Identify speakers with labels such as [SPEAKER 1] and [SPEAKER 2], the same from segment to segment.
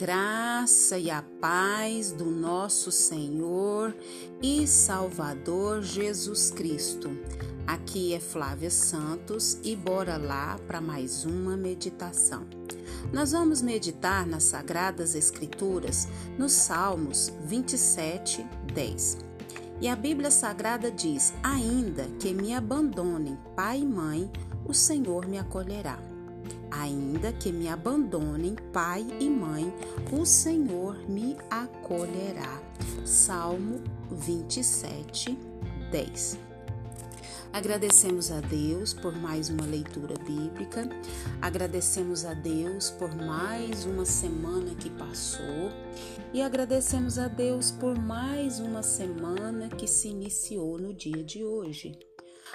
[SPEAKER 1] graça e a paz do nosso Senhor e Salvador Jesus Cristo. Aqui é Flávia Santos e bora lá para mais uma meditação. Nós vamos meditar nas Sagradas Escrituras nos Salmos 27, 10. E a Bíblia Sagrada diz: Ainda que me abandonem pai e mãe, o Senhor me acolherá. Ainda que me abandonem pai e mãe, o Senhor me acolherá. Salmo 27, 10. Agradecemos a Deus por mais uma leitura bíblica, agradecemos a Deus por mais uma semana que passou e agradecemos a Deus por mais uma semana que se iniciou no dia de hoje.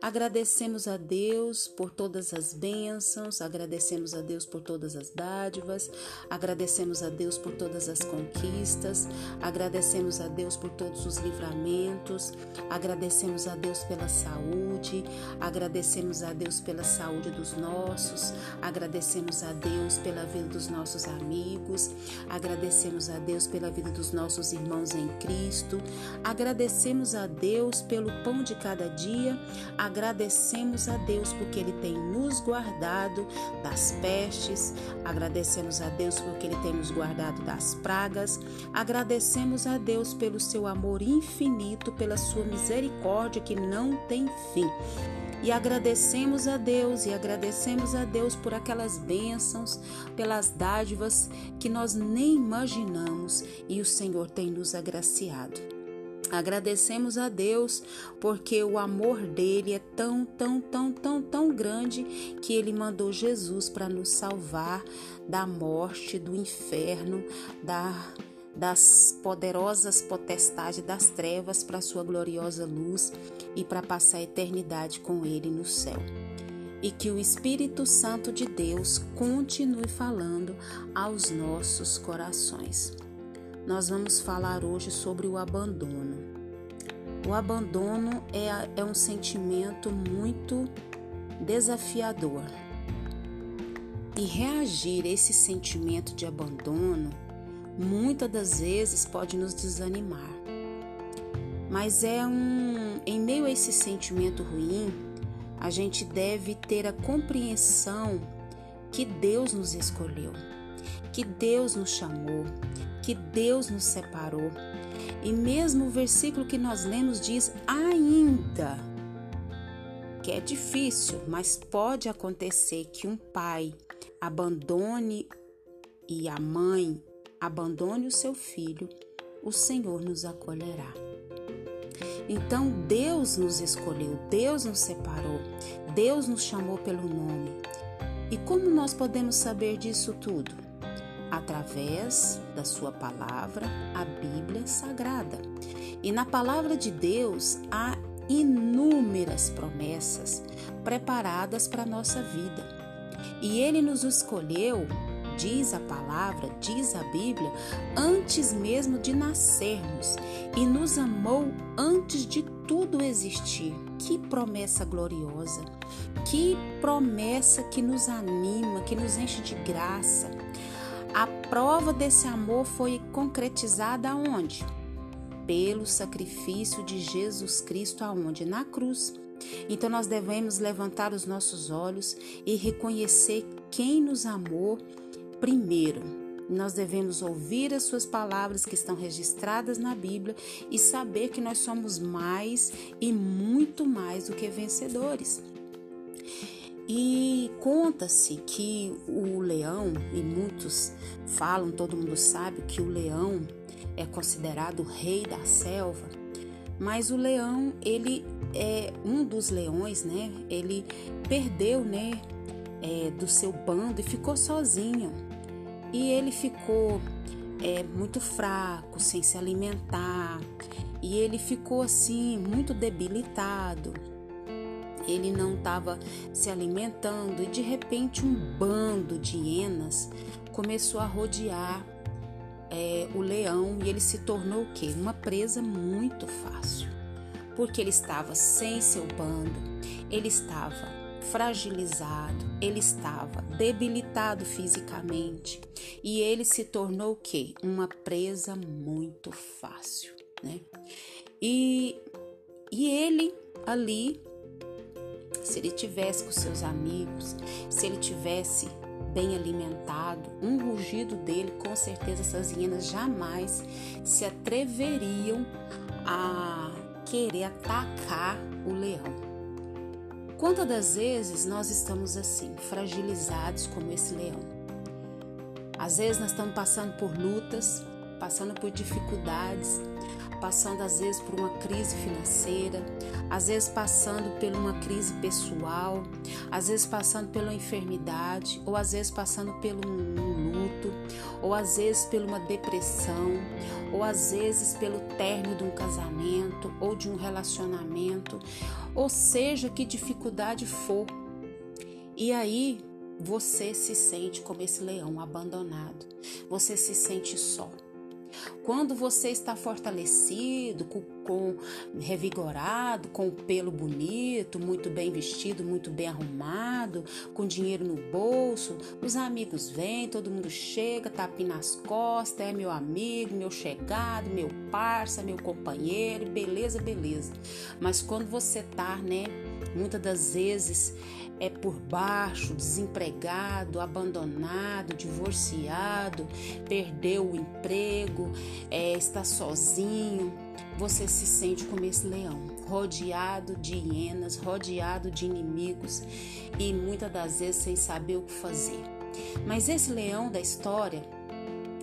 [SPEAKER 1] Agradecemos a Deus por todas as bênçãos, agradecemos a Deus por todas as dádivas, agradecemos a Deus por todas as conquistas, agradecemos a Deus por todos os livramentos, agradecemos a Deus pela saúde, agradecemos a Deus pela saúde dos nossos, agradecemos a Deus pela vida dos nossos amigos, agradecemos a Deus pela vida dos nossos irmãos em Cristo, agradecemos a Deus pelo pão de cada dia, agradecemos a Deus porque Ele tem nos guardado das pestes, agradecemos a Deus porque Ele tem nos guardado das pragas, agradecemos a Deus pelo seu amor infinito, pela sua misericórdia que não tem fim. E agradecemos a Deus e agradecemos a Deus por aquelas bênçãos, pelas dádivas que nós nem imaginamos e o Senhor tem nos agraciado. Agradecemos a Deus porque o amor dele é tão, tão, tão, tão, tão grande que ele mandou Jesus para nos salvar da morte, do inferno, da, das poderosas potestades das trevas para sua gloriosa luz e para passar a eternidade com ele no céu. E que o Espírito Santo de Deus continue falando aos nossos corações nós vamos falar hoje sobre o abandono. O abandono é, é um sentimento muito desafiador. E reagir a esse sentimento de abandono muitas das vezes pode nos desanimar. Mas é um em meio a esse sentimento ruim, a gente deve ter a compreensão que Deus nos escolheu, que Deus nos chamou, que Deus nos separou. E mesmo o versículo que nós lemos diz ainda, que é difícil, mas pode acontecer que um pai abandone e a mãe abandone o seu filho, o Senhor nos acolherá. Então Deus nos escolheu, Deus nos separou, Deus nos chamou pelo nome. E como nós podemos saber disso tudo? Através da sua palavra, a Bíblia Sagrada. E na palavra de Deus há inúmeras promessas preparadas para a nossa vida. E ele nos escolheu, diz a palavra, diz a Bíblia, antes mesmo de nascermos e nos amou antes de tudo existir. Que promessa gloriosa! Que promessa que nos anima, que nos enche de graça. A prova desse amor foi concretizada aonde? Pelo sacrifício de Jesus Cristo aonde? Na cruz. Então nós devemos levantar os nossos olhos e reconhecer quem nos amou primeiro. Nós devemos ouvir as suas palavras que estão registradas na Bíblia e saber que nós somos mais e muito mais do que vencedores. E conta-se que o leão, e muitos falam, todo mundo sabe que o leão é considerado o rei da selva, mas o leão, ele é um dos leões, né? Ele perdeu, né, é, do seu bando e ficou sozinho. E ele ficou é, muito fraco, sem se alimentar, e ele ficou assim, muito debilitado ele não estava se alimentando e de repente um bando de hienas começou a rodear é, o leão e ele se tornou o quê? Uma presa muito fácil, porque ele estava sem seu bando, ele estava fragilizado, ele estava debilitado fisicamente e ele se tornou o quê? Uma presa muito fácil, né? E, e ele ali, se ele tivesse com seus amigos, se ele tivesse bem alimentado, um rugido dele, com certeza essas hienas jamais se atreveriam a querer atacar o leão. Quantas das vezes nós estamos assim, fragilizados como esse leão? Às vezes nós estamos passando por lutas, passando por dificuldades, passando às vezes por uma crise financeira, às vezes passando por uma crise pessoal, às vezes passando pela enfermidade, ou às vezes passando pelo um luto, ou às vezes por uma depressão, ou às vezes pelo término de um casamento ou de um relacionamento, ou seja, que dificuldade for. E aí você se sente como esse leão abandonado, você se sente só. Quando você está fortalecido, com, com, revigorado, com o pelo bonito, muito bem vestido, muito bem arrumado, com dinheiro no bolso, os amigos vêm, todo mundo chega, tapinha nas costas, é meu amigo, meu chegado, meu parça, meu companheiro, beleza, beleza. Mas quando você tá, né, muitas das vezes é por baixo, desempregado, abandonado, divorciado, perdeu o emprego, é, está sozinho, você se sente como esse leão, rodeado de hienas, rodeado de inimigos e muitas das vezes sem saber o que fazer. Mas esse leão da história,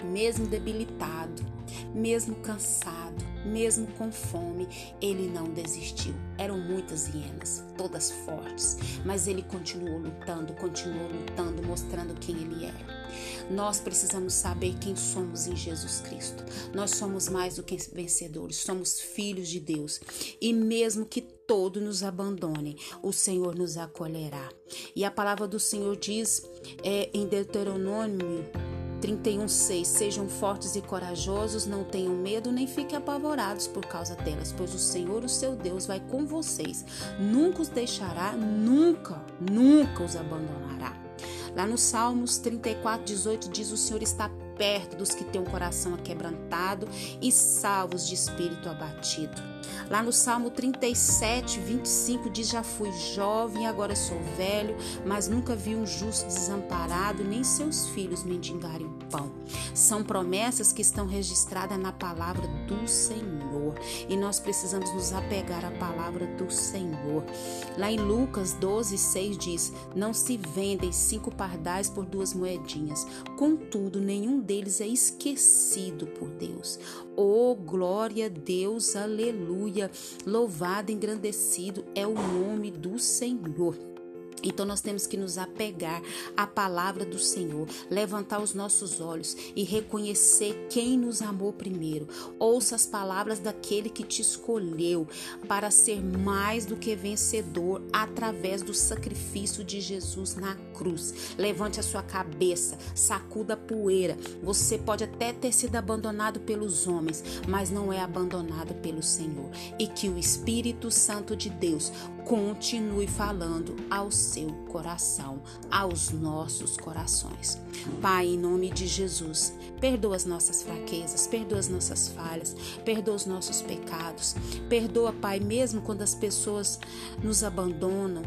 [SPEAKER 1] mesmo debilitado, mesmo cansado, mesmo com fome, ele não desistiu. Eram muitas hienas, todas fortes, mas ele continuou lutando, continuou lutando, mostrando quem ele era. Nós precisamos saber quem somos em Jesus Cristo. Nós somos mais do que vencedores, somos filhos de Deus. E mesmo que todo nos abandone, o Senhor nos acolherá. E a palavra do Senhor diz é, em Deuteronômio 31:6 Sejam fortes e corajosos, não tenham medo nem fiquem apavorados por causa delas, pois o Senhor, o seu Deus, vai com vocês. Nunca os deixará, nunca, nunca os abandonará. Lá no Salmos 34:18 diz: O Senhor está perto dos que têm o coração aquebrantado e salvos de espírito abatido. Lá no Salmo 37, 25 diz: Já fui jovem, agora sou velho, mas nunca vi um justo desamparado, nem seus filhos mendigarem pão. São promessas que estão registradas na palavra do Senhor e nós precisamos nos apegar à palavra do Senhor. Lá em Lucas 12, 6 diz: Não se vendem cinco pardais por duas moedinhas, contudo, nenhum deles é esquecido por Deus. Oh, glória a Deus, aleluia! Louvado, engrandecido é o nome do Senhor. Então nós temos que nos apegar à palavra do Senhor, levantar os nossos olhos e reconhecer quem nos amou primeiro. Ouça as palavras daquele que te escolheu para ser mais do que vencedor através do sacrifício de Jesus na cruz. Levante a sua cabeça, sacuda a poeira. Você pode até ter sido abandonado pelos homens, mas não é abandonado pelo Senhor. E que o Espírito Santo de Deus continue falando ao seu coração, aos nossos corações. Pai, em nome de Jesus, perdoa as nossas fraquezas, perdoa as nossas falhas, perdoa os nossos pecados. Perdoa, Pai, mesmo quando as pessoas nos abandonam,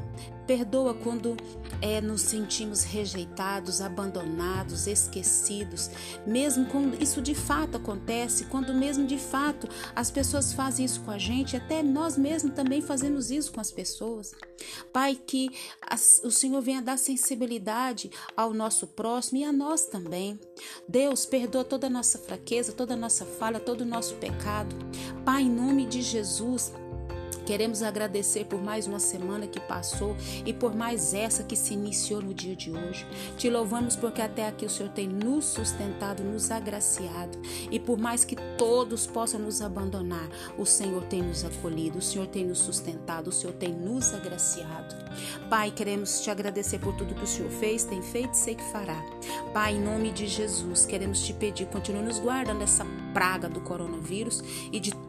[SPEAKER 1] Perdoa quando é, nos sentimos rejeitados, abandonados, esquecidos, mesmo quando isso de fato acontece, quando mesmo de fato as pessoas fazem isso com a gente, até nós mesmos também fazemos isso com as pessoas. Pai, que o Senhor venha dar sensibilidade ao nosso próximo e a nós também. Deus, perdoa toda a nossa fraqueza, toda a nossa falha, todo o nosso pecado. Pai, em nome de Jesus, Queremos agradecer por mais uma semana que passou e por mais essa que se iniciou no dia de hoje. Te louvamos porque até aqui o Senhor tem nos sustentado, nos agraciado. E por mais que todos possam nos abandonar, o Senhor tem nos acolhido, o Senhor tem nos sustentado, o Senhor tem nos agraciado. Pai, queremos te agradecer por tudo que o Senhor fez, tem feito e sei que fará. Pai, em nome de Jesus, queremos te pedir, continue nos guardando dessa praga do coronavírus e de